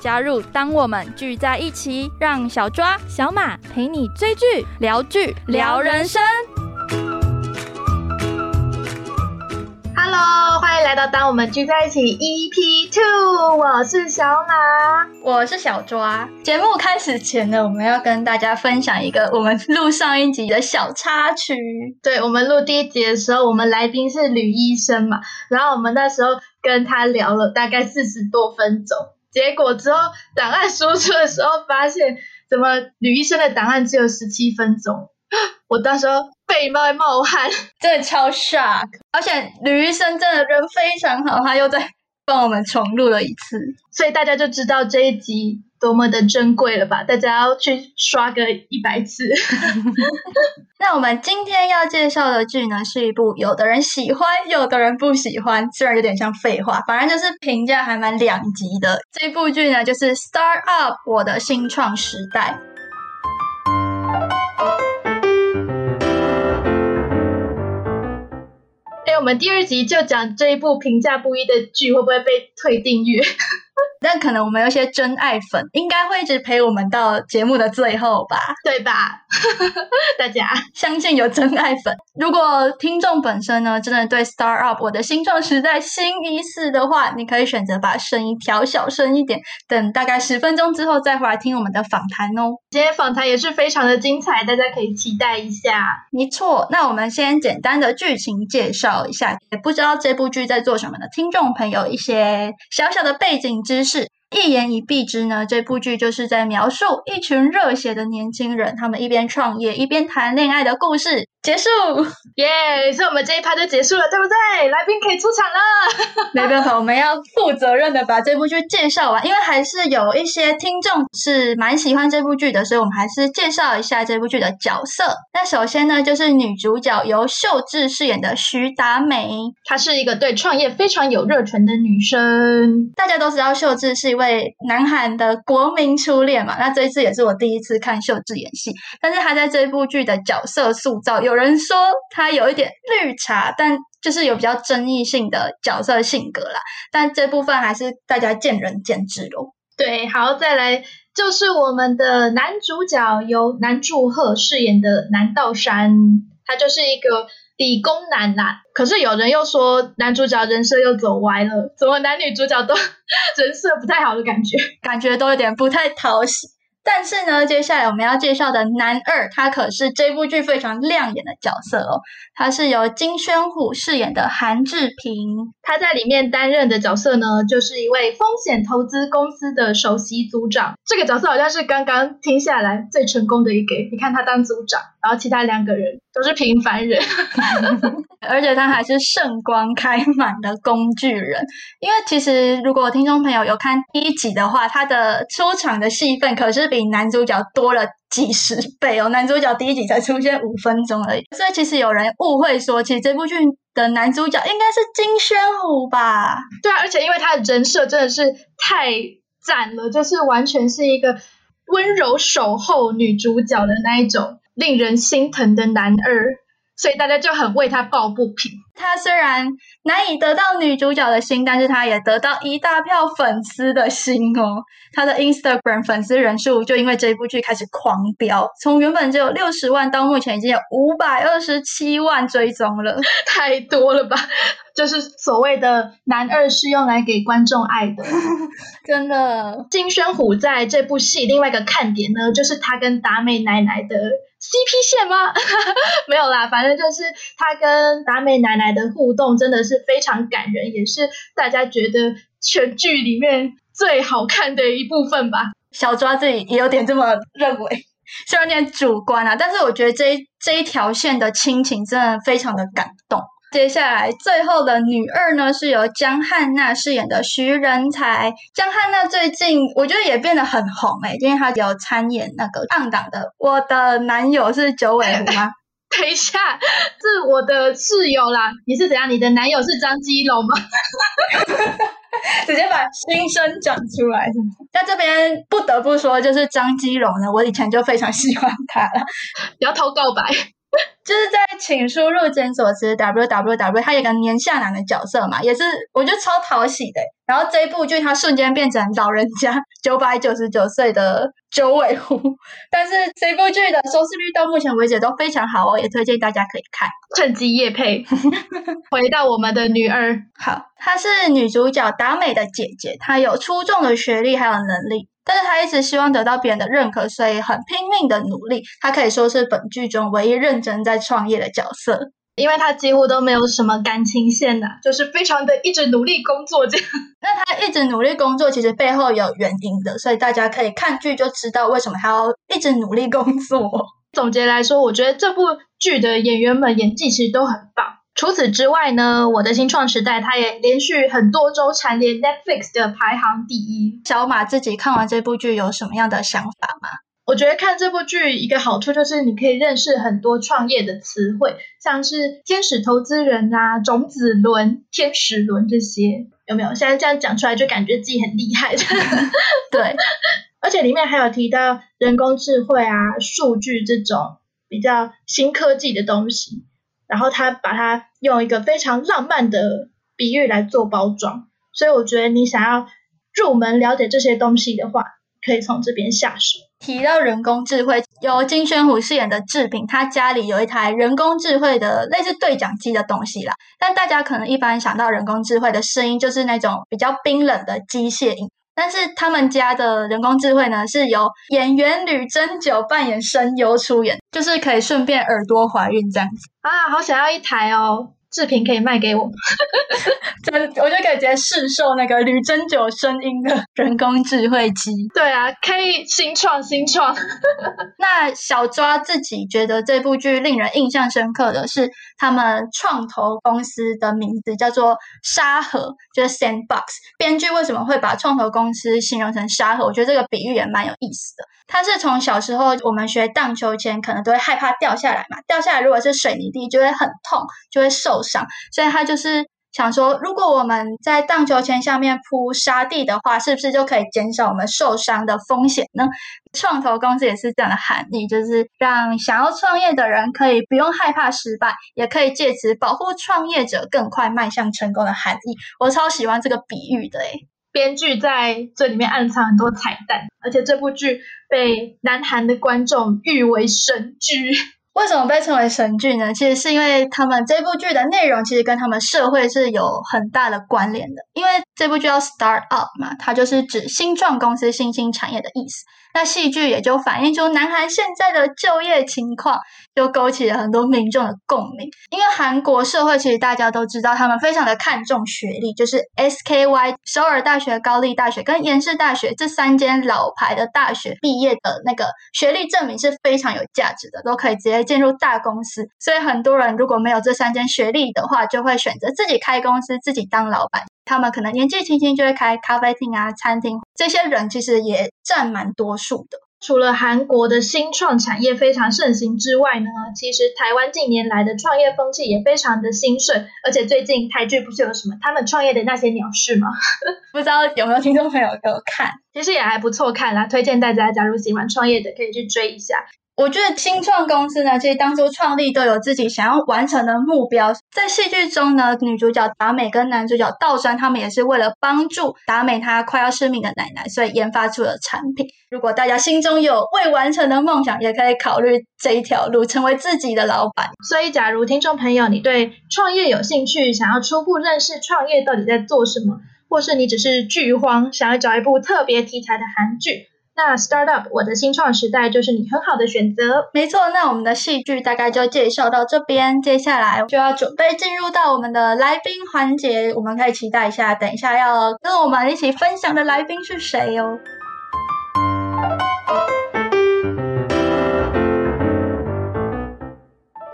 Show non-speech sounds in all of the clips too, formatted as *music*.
加入当我们聚在一起，让小抓、小马陪你追剧、聊剧、聊人生。Hello，欢迎来到当我们聚在一起 EP Two，我是小马，我是小抓。节目开始前呢，我们要跟大家分享一个我们录上一集的小插曲。对我们录第一集的时候，我们来宾是吕医生嘛，然后我们那时候跟他聊了大概四十多分钟。结果之后，档案输出的时候发现，怎么吕医生的档案只有十七分钟？*gasps* 我当时背冒冒汗，真的超 shock。而且吕医生真的人非常好，他又在帮我们重录了一次，所以大家就知道这一集。多么的珍贵了吧！大家要去刷个一百次。*laughs* *laughs* 那我们今天要介绍的剧呢，是一部有的人喜欢，有的人不喜欢，虽然有点像废话，反正就是评价还蛮两极的。这部剧呢，就是《Start Up》我的新创时代。哎，我们第二集就讲这一部评价不一的剧会不会被退订阅？*laughs* 但可能我们有些真爱粉，应该会一直陪我们到节目的最后吧，对吧？*laughs* 大家相信有真爱粉。如果听众本身呢，真的对 Star Up 我的新创时代新一似的话，你可以选择把声音调小声一点，等大概十分钟之后再回来听我们的访谈哦。今天访谈也是非常的精彩，大家可以期待一下。没错，那我们先简单的剧情介绍一下，也不知道这部剧在做什么的听众朋友一些小小的背景知识。是一言以蔽之呢，这部剧就是在描述一群热血的年轻人，他们一边创业一边谈恋爱的故事。结束，*laughs* 耶！所以我们这一趴就结束了，对不对？来宾可以出场了。没办法，我们要负责任的把这部剧介绍完，因为还是有一些听众是蛮喜欢这部剧的，所以我们还是介绍一下这部剧的角色。那首先呢，就是女主角由秀智饰演的徐达美，她是一个对创业非常有热忱的女生。大家都知道秀智是一位南韩的国民初恋嘛，那这一次也是我第一次看秀智演戏，但是她在这部剧的角色塑造有。人说他有一点绿茶，但就是有比较争议性的角色性格啦。但这部分还是大家见仁见智咯。对，好，再来就是我们的男主角由南柱赫饰演的南道山，他就是一个理工男啦。可是有人又说男主角人设又走歪了，怎么男女主角都 *laughs* 人设不太好的感觉，感觉都有点不太讨喜。但是呢，接下来我们要介绍的男二，他可是这部剧非常亮眼的角色哦。他是由金宣虎饰演的韩志平，他在里面担任的角色呢，就是一位风险投资公司的首席组长。这个角色好像是刚刚听下来最成功的一个。你看他当组长，然后其他两个人都是平凡人，*laughs* 而且他还是圣光开满的工具人。因为其实如果听众朋友有看第一集的话，他的出场的戏份可是比男主角多了。几十倍哦！男主角第一集才出现五分钟而已，所以其实有人误会说，其实这部剧的男主角应该是金宣虎吧？对啊，而且因为他的人设真的是太赞了，就是完全是一个温柔守候女主角的那一种令人心疼的男二。所以大家就很为他抱不平。他虽然难以得到女主角的心，但是他也得到一大票粉丝的心哦。他的 Instagram 粉丝人数就因为这部剧开始狂飙，从原本只有六十万，到目前已经有五百二十七万追踪了，*laughs* 太多了吧？就是所谓的男二是用来给观众爱的，*laughs* 真的。金宣虎在这部戏另外一个看点呢，就是他跟达美奶奶的。CP 线吗？*laughs* 没有啦，反正就是他跟达美奶奶的互动真的是非常感人，也是大家觉得全剧里面最好看的一部分吧。小抓自己也有点这么认为，虽然有点主观啊，但是我觉得这一这一条线的亲情真的非常的感动。接下来最后的女二呢，是由江汉娜饰演的徐仁才。江汉娜最近我觉得也变得很红诶、因为她有参演那个暗档的《我的男友是九尾狐》吗？*laughs* 等一下，是我的室友啦。你是怎样？你的男友是张基龙吗？*laughs* 直接把心声讲出来，是吗？在这边不得不说，就是张基龙呢，我以前就非常喜欢他了。不要偷告白。*laughs* 就是在请输入检索词 w w w，他有个年下男的角色嘛，也是我觉得超讨喜的。然后这一部剧他瞬间变成老人家九百九十九岁的九尾狐，但是这部剧的收视率到目前为止都非常好哦，也推荐大家可以看。趁机夜配。*laughs* 回到我们的女二，好，她是女主角达美的姐姐，她有出众的学历还有能力，但是他一直希望得到别人的认可，所以很拼命的努力。他可以说是本剧中唯一认真在创业的角色。因为他几乎都没有什么感情线的，就是非常的一直努力工作这样。*laughs* 那他一直努力工作，其实背后有原因的，所以大家可以看剧就知道为什么他要一直努力工作。*laughs* 总结来说，我觉得这部剧的演员们演技其实都很棒。除此之外呢，我的新创时代它也连续很多周蝉联 Netflix 的排行第一。小马自己看完这部剧有什么样的想法吗？我觉得看这部剧一个好处就是你可以认识很多创业的词汇，像是天使投资人啊、种子轮、天使轮这些，有没有？现在这样讲出来就感觉自己很厉害。*laughs* 对，*laughs* 而且里面还有提到人工智慧啊、数据这种比较新科技的东西，然后他把它用一个非常浪漫的比喻来做包装，所以我觉得你想要入门了解这些东西的话，可以从这边下手。提到人工智慧，由金宣虎饰演的志平，他家里有一台人工智慧的类似对讲机的东西啦。但大家可能一般想到人工智慧的声音，就是那种比较冰冷的机械音。但是他们家的人工智慧呢，是由演员吕珍九扮演声优出演，就是可以顺便耳朵怀孕这样子。啊，好想要一台哦！志平可以卖给我。*laughs* 真，我就可以直接试售那个吕珍九声音的人工智慧机。对啊，可以新创新创。*laughs* 那小抓自己觉得这部剧令人印象深刻的是，他们创投公司的名字叫做沙盒，就是 Sandbox。编剧为什么会把创投公司形容成沙盒？我觉得这个比喻也蛮有意思的。它是从小时候我们学荡秋千，可能都会害怕掉下来嘛，掉下来如果是水泥地就会很痛，就会受伤，所以他就是。想说，如果我们在荡秋千下面铺沙地的话，是不是就可以减少我们受伤的风险呢？创投公司也是这样的含义，就是让想要创业的人可以不用害怕失败，也可以借此保护创业者更快迈向成功的含义。我超喜欢这个比喻的诶。编剧在这里面暗藏很多彩蛋，而且这部剧被南韩的观众誉为神剧。为什么被称为神剧呢？其实是因为他们这部剧的内容其实跟他们社会是有很大的关联的。因为这部剧叫 Start Up 嘛，它就是指新创公司、新兴产业的意思。那戏剧也就反映出南韩现在的就业情况，就勾起了很多民众的共鸣。因为韩国社会其实大家都知道，他们非常的看重学历，就是 SKY 首尔大学、高丽大学跟延世大学这三间老牌的大学毕业的那个学历证明是非常有价值的，都可以直接进入大公司。所以很多人如果没有这三间学历的话，就会选择自己开公司，自己当老板。他们可能年纪轻轻就会开咖啡厅啊、餐厅，这些人其实也占蛮多数的。除了韩国的新创产业非常盛行之外呢，其实台湾近年来的创业风气也非常的兴盛。而且最近台剧不是有什么他们创业的那些鸟事吗？*laughs* 不知道有没有听众朋友给我看？其实也还不错看啦，推荐大家假如喜欢创业的可以去追一下。我觉得新创公司呢，其实当初创立都有自己想要完成的目标。在戏剧中呢，女主角达美跟男主角道山，他们也是为了帮助达美她快要失明的奶奶，所以研发出了产品。如果大家心中有未完成的梦想，也可以考虑这一条路，成为自己的老板。所以，假如听众朋友你对创业有兴趣，想要初步认识创业到底在做什么，或是你只是剧荒，想要找一部特别题材的韩剧。那 Startup 我的新创时代就是你很好的选择。没错，那我们的戏剧大概就介绍到这边，接下来就要准备进入到我们的来宾环节，我们可以期待一下，等一下要跟我们一起分享的来宾是谁哦。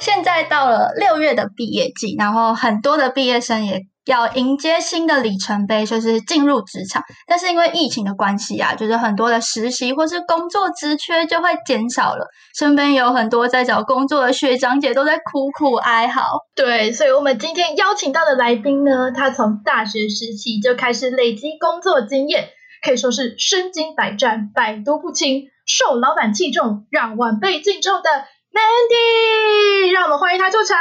现在到了六月的毕业季，然后很多的毕业生也要迎接新的里程碑，就是进入职场。但是因为疫情的关系啊，就是很多的实习或是工作职缺就会减少了。身边有很多在找工作的学长姐都在苦苦哀嚎。对，所以我们今天邀请到的来宾呢，他从大学时期就开始累积工作经验，可以说是身经百战、百毒不侵，受老板器重，让晚辈敬重的 Mandy。让我们欢迎他出场。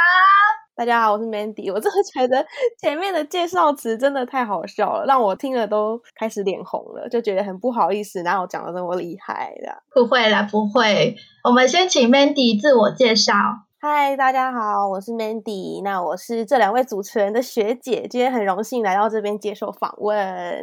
大家好，我是 Mandy。我真的觉得前面的介绍词真的太好笑了，让我听了都开始脸红了，就觉得很不好意思，哪有讲的那么厉害的？不会啦，不会。我们先请 Mandy 自我介绍。嗨，大家好，我是 Mandy。那我是这两位主持人的学姐，今天很荣幸来到这边接受访问。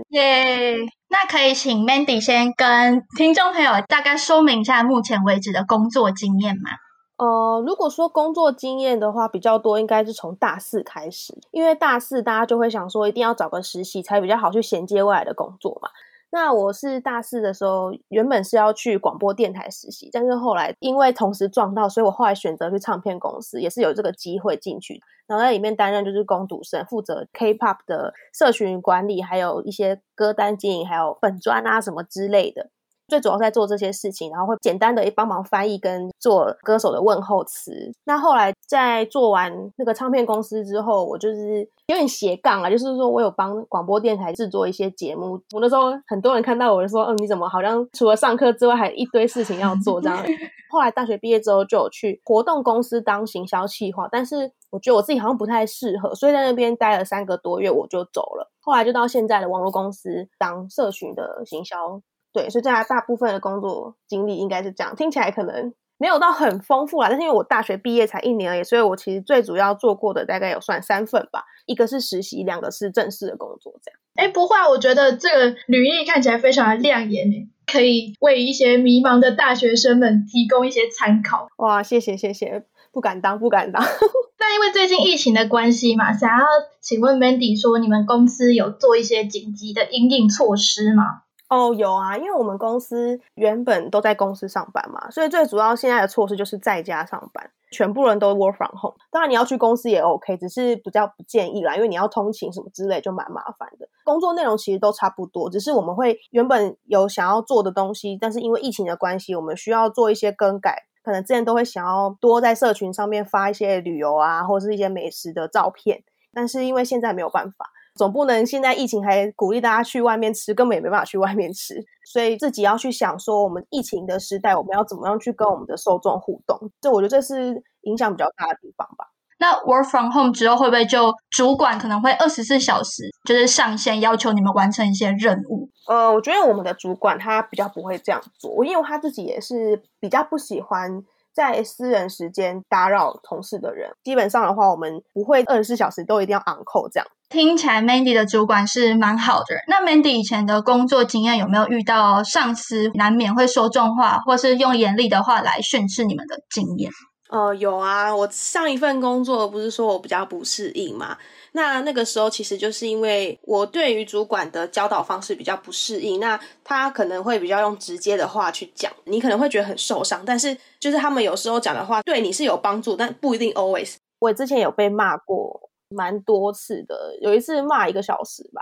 耶！那可以请 Mandy 先跟听众朋友大概说明一下目前为止的工作经验吗？呃，如果说工作经验的话，比较多应该是从大四开始，因为大四大家就会想说，一定要找个实习才比较好去衔接未来的工作嘛。那我是大四的时候，原本是要去广播电台实习，但是后来因为同时撞到，所以我后来选择去唱片公司，也是有这个机会进去，然后在里面担任就是攻读生，负责 K-pop 的社群管理，还有一些歌单经营，还有粉专啊什么之类的。最主要在做这些事情，然后会简单的帮忙翻译跟做歌手的问候词。那后来在做完那个唱片公司之后，我就是有点斜杠啊，就是说我有帮广播电台制作一些节目。我那时候很多人看到我就说：“嗯，你怎么好像除了上课之外，还一堆事情要做？”这样。*laughs* 后来大学毕业之后就有去活动公司当行销企划，但是我觉得我自己好像不太适合，所以在那边待了三个多月我就走了。后来就到现在的网络公司当社群的行销。对，所以大家大部分的工作经历应该是这样，听起来可能没有到很丰富啦。但是因为我大学毕业才一年而已，所以我其实最主要做过的大概有算三份吧，一个是实习，两个是正式的工作。这样，哎，不会，我觉得这个履历看起来非常的亮眼诶，可以为一些迷茫的大学生们提供一些参考。哇，谢谢谢谢，不敢当不敢当。*laughs* 那因为最近疫情的关系嘛，想要请问 Mandy 说，你们公司有做一些紧急的应应措施吗？哦，有啊，因为我们公司原本都在公司上班嘛，所以最主要现在的措施就是在家上班，全部人都 work from home。当然你要去公司也 OK，只是比较不建议啦，因为你要通勤什么之类就蛮麻烦的。工作内容其实都差不多，只是我们会原本有想要做的东西，但是因为疫情的关系，我们需要做一些更改。可能之前都会想要多在社群上面发一些旅游啊，或者是一些美食的照片，但是因为现在没有办法。总不能现在疫情还鼓励大家去外面吃，根本也没办法去外面吃，所以自己要去想说，我们疫情的时代，我们要怎么样去跟我们的受众互动？这我觉得这是影响比较大的地方吧。那 work from home 之后会不会就主管可能会二十四小时就是上线要求你们完成一些任务？呃，我觉得我们的主管他比较不会这样做，因为他自己也是比较不喜欢。在私人时间打扰同事的人，基本上的话，我们不会二十四小时都一定要 on call 这样。听起来 Mandy 的主管是蛮好的。那 Mandy 以前的工作经验有没有遇到上司难免会说重话，或是用严厉的话来训斥你们的经验？呃，有啊，我上一份工作不是说我比较不适应嘛？那那个时候其实就是因为我对于主管的教导方式比较不适应，那他可能会比较用直接的话去讲，你可能会觉得很受伤。但是就是他们有时候讲的话对你是有帮助，但不一定 always。我之前有被骂过。蛮多次的，有一次骂一个小时吧，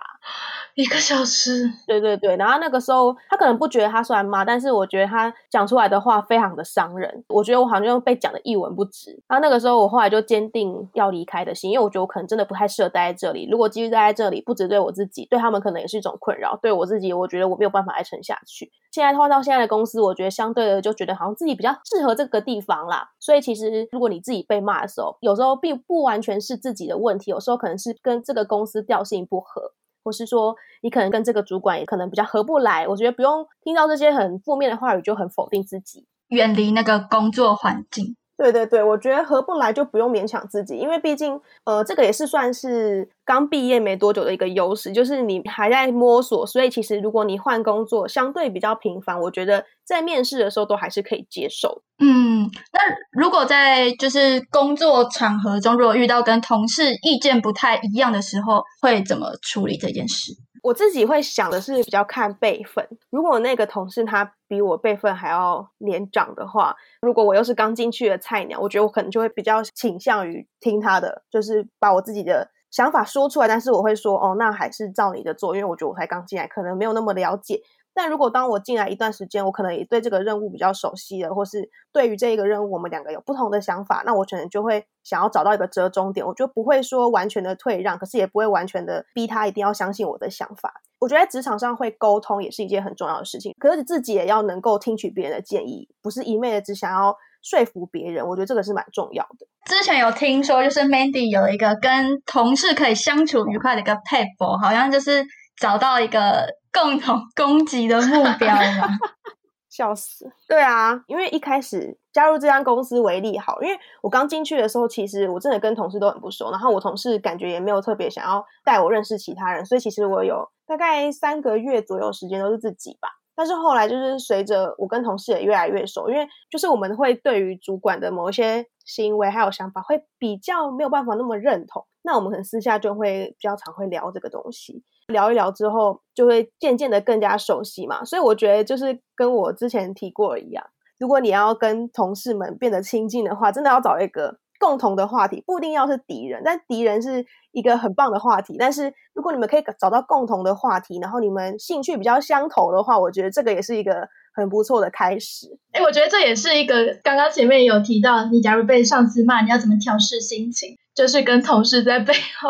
一个小时，对对对。然后那个时候他可能不觉得他虽然骂，但是我觉得他讲出来的话非常的伤人。我觉得我好像被讲的一文不值。然后那个时候我后来就坚定要离开的心，因为我觉得我可能真的不太适合待在这里。如果继续待在这里，不只对我自己，对他们可能也是一种困扰。对我自己，我觉得我没有办法再撑下去。现在换到现在的公司，我觉得相对的就觉得好像自己比较适合这个地方啦。所以其实如果你自己被骂的时候，有时候并不完全是自己的问题，有时候可能是跟这个公司调性不合，或是说你可能跟这个主管也可能比较合不来。我觉得不用听到这些很负面的话语就很否定自己，远离那个工作环境。对对对，我觉得合不来就不用勉强自己，因为毕竟，呃，这个也是算是刚毕业没多久的一个优势，就是你还在摸索，所以其实如果你换工作相对比较频繁，我觉得在面试的时候都还是可以接受。嗯，那如果在就是工作场合中，如果遇到跟同事意见不太一样的时候，会怎么处理这件事？我自己会想的是比较看辈分。如果那个同事他比我辈分还要年长的话，如果我又是刚进去的菜鸟，我觉得我可能就会比较倾向于听他的，就是把我自己的想法说出来。但是我会说，哦，那还是照你的做，因为我觉得我才刚进来，可能没有那么了解。但如果当我进来一段时间，我可能也对这个任务比较熟悉了，或是对于这一个任务我们两个有不同的想法，那我可能就会想要找到一个折中点，我就不会说完全的退让，可是也不会完全的逼他一定要相信我的想法。我觉得在职场上会沟通也是一件很重要的事情，可是自己也要能够听取别人的建议，不是一昧的只想要说服别人。我觉得这个是蛮重要的。之前有听说，就是 Mandy 有一个跟同事可以相处愉快的一个配合，好像就是找到一个。共同攻击的目标吗？*laughs* 笑死！对啊，因为一开始加入这家公司为例好，因为我刚进去的时候，其实我真的跟同事都很不熟，然后我同事感觉也没有特别想要带我认识其他人，所以其实我有大概三个月左右时间都是自己吧。但是后来就是随着我跟同事也越来越熟，因为就是我们会对于主管的某一些行为还有想法会比较没有办法那么认同，那我们可能私下就会比较常会聊这个东西。聊一聊之后，就会渐渐的更加熟悉嘛。所以我觉得，就是跟我之前提过一样，如果你要跟同事们变得亲近的话，真的要找一个共同的话题，不一定要是敌人，但敌人是一个很棒的话题。但是如果你们可以找到共同的话题，然后你们兴趣比较相投的话，我觉得这个也是一个很不错的开始。哎，我觉得这也是一个刚刚前面有提到，你假如被上司骂，你要怎么调试心情？就是跟同事在背后。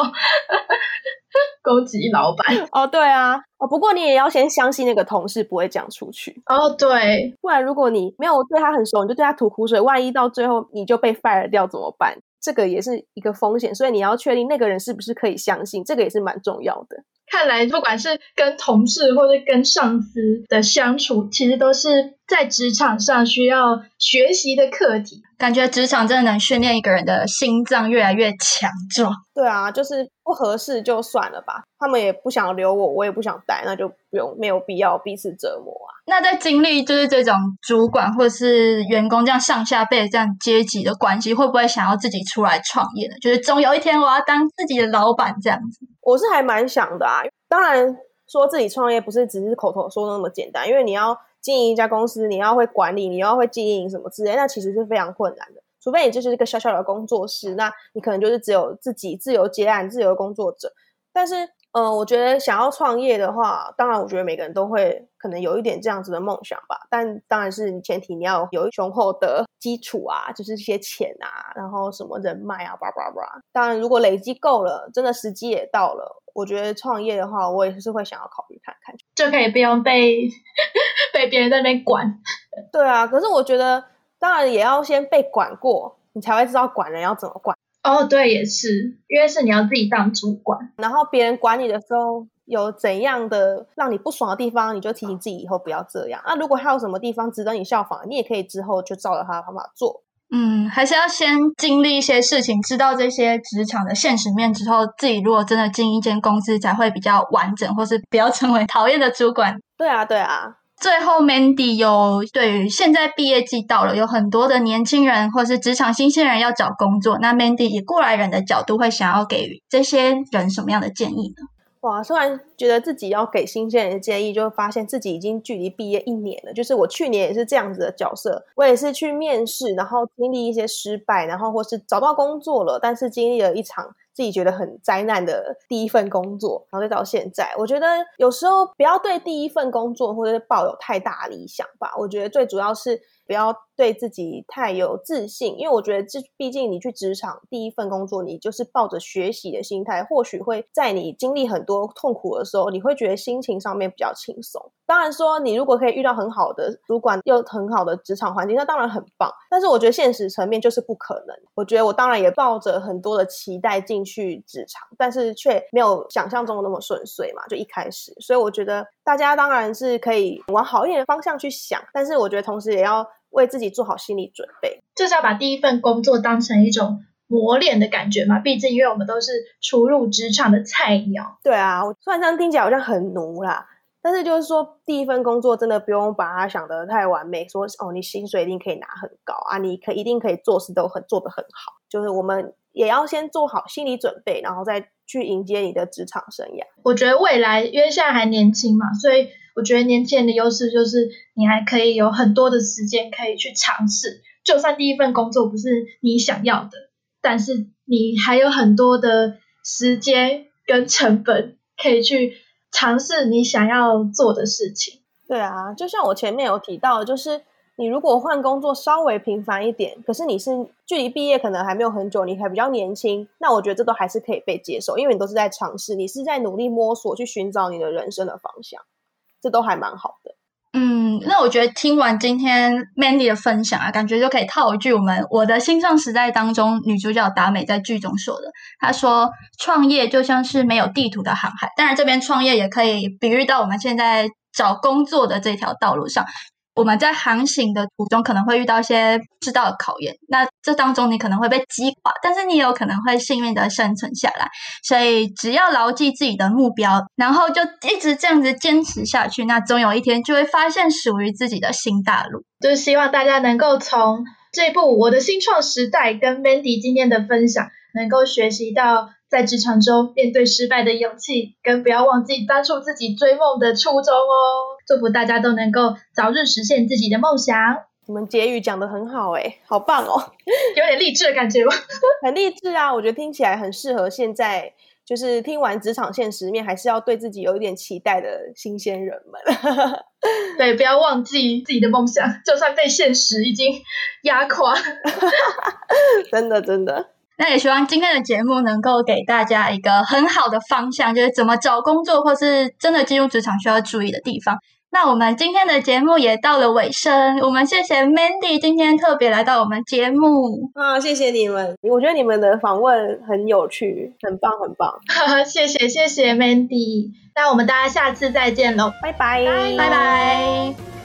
*laughs* 攻击老板哦，对啊，哦，不过你也要先相信那个同事不会讲出去哦，对，不然如果你没有对他很熟，你就对他吐苦水，万一到最后你就被 fire 掉怎么办？这个也是一个风险，所以你要确定那个人是不是可以相信，这个也是蛮重要的。看来不管是跟同事或者跟上司的相处，其实都是在职场上需要学习的课题。感觉职场真的能训练一个人的心脏越来越强壮。对啊，就是不合适就算了吧，他们也不想留我，我也不想待，那就不用没有必要彼此折磨啊。那在经历就是这种主管或是员工这样上下辈这样阶级的关系，会不会想要自己出来创业呢？就是总有一天我要当自己的老板这样子。我是还蛮想的啊，当然说自己创业不是只是口头说的那么简单，因为你要。经营一家公司，你要会管理，你要会经营什么之类，那其实是非常困难的。除非你就是一个小小的工作室，那你可能就是只有自己自由接案、自由工作者。但是，嗯，我觉得想要创业的话，当然，我觉得每个人都会可能有一点这样子的梦想吧。但当然是你前提你要有雄厚的基础啊，就是一些钱啊，然后什么人脉啊，叭叭叭。当然，如果累积够了，真的时机也到了。我觉得创业的话，我也是会想要考虑看看，就可以不用被 *laughs* 被别人在那边管。对啊，可是我觉得，当然也要先被管过，你才会知道管人要怎么管。哦，对，也是，因为是你要自己当主管，然后别人管你的时候有怎样的让你不爽的地方，你就提醒自己以后不要这样。那如果还有什么地方值得你效仿，你也可以之后就照着他的方法做。嗯，还是要先经历一些事情，知道这些职场的现实面之后，自己如果真的进一间公司，才会比较完整，或是不要成为 *laughs* 讨厌的主管。对啊，对啊。最后，Mandy 有对于现在毕业季到了，有很多的年轻人或是职场新鲜人要找工作，那 Mandy 以过来人的角度，会想要给这些人什么样的建议呢？哇，突然觉得自己要给新鲜人的建议，就发现自己已经距离毕业一年了。就是我去年也是这样子的角色，我也是去面试，然后经历一些失败，然后或是找到工作了，但是经历了一场自己觉得很灾难的第一份工作，然后再到现在，我觉得有时候不要对第一份工作或者是抱有太大理想吧。我觉得最主要是。不要对自己太有自信，因为我觉得这毕竟你去职场第一份工作，你就是抱着学习的心态，或许会在你经历很多痛苦的时候，你会觉得心情上面比较轻松。当然说，你如果可以遇到很好的主管，又很好的职场环境，那当然很棒。但是我觉得现实层面就是不可能。我觉得我当然也抱着很多的期待进去职场，但是却没有想象中的那么顺遂嘛，就一开始。所以我觉得大家当然是可以往好一点的方向去想，但是我觉得同时也要。为自己做好心理准备，就是要把第一份工作当成一种磨练的感觉嘛。毕竟，因为我们都是初入职场的菜鸟。对啊，我虽然这样听起来好像很奴啦，但是就是说，第一份工作真的不用把它想得太完美，说哦，你薪水一定可以拿很高啊，你可一定可以做事都很做得很好。就是我们也要先做好心理准备，然后再去迎接你的职场生涯。我觉得未来，因为现在还年轻嘛，所以我觉得年轻人的优势就是你还可以有很多的时间可以去尝试。就算第一份工作不是你想要的，但是你还有很多的时间跟成本可以去尝试你想要做的事情。对啊，就像我前面有提到，就是你如果换工作稍微频繁一点，可是你是距离毕业可能还没有很久，你还比较年轻，那我觉得这都还是可以被接受，因为你都是在尝试，你是在努力摸索去寻找你的人生的方向，这都还蛮好的。嗯，那我觉得听完今天 Mandy 的分享啊，感觉就可以套一句我们《我的新上时代》当中女主角达美在剧中说的。她说：“创业就像是没有地图的航海。”当然，这边创业也可以比喻到我们现在找工作的这条道路上。我们在航行的途中可能会遇到一些不知道的考验，那这当中你可能会被击垮，但是你有可能会幸运的生存下来。所以只要牢记自己的目标，然后就一直这样子坚持下去，那总有一天就会发现属于自己的新大陆。就是希望大家能够从这部《我的新创时代》跟 Mandy 今天的分享，能够学习到在职场中面对失败的勇气，跟不要忘记当初自己追梦的初衷哦。祝福大家都能够早日实现自己的梦想。你们结语讲的很好哎，好棒哦，*laughs* 有点励志的感觉吗？*laughs* 很励志啊！我觉得听起来很适合现在，就是听完职场现实面，还是要对自己有一点期待的新鲜人们。*laughs* 对，不要忘记自己的梦想，就算被现实已经压垮。真的，真的。那也希望今天的节目能够给大家一个很好的方向，就是怎么找工作，或是真的进入职场需要注意的地方。那我们今天的节目也到了尾声，我们谢谢 Mandy 今天特别来到我们节目。啊，谢谢你们，我觉得你们的访问很有趣，很棒，很棒，*laughs* 谢谢谢谢 Mandy，那我们大家下次再见喽，拜拜，拜拜。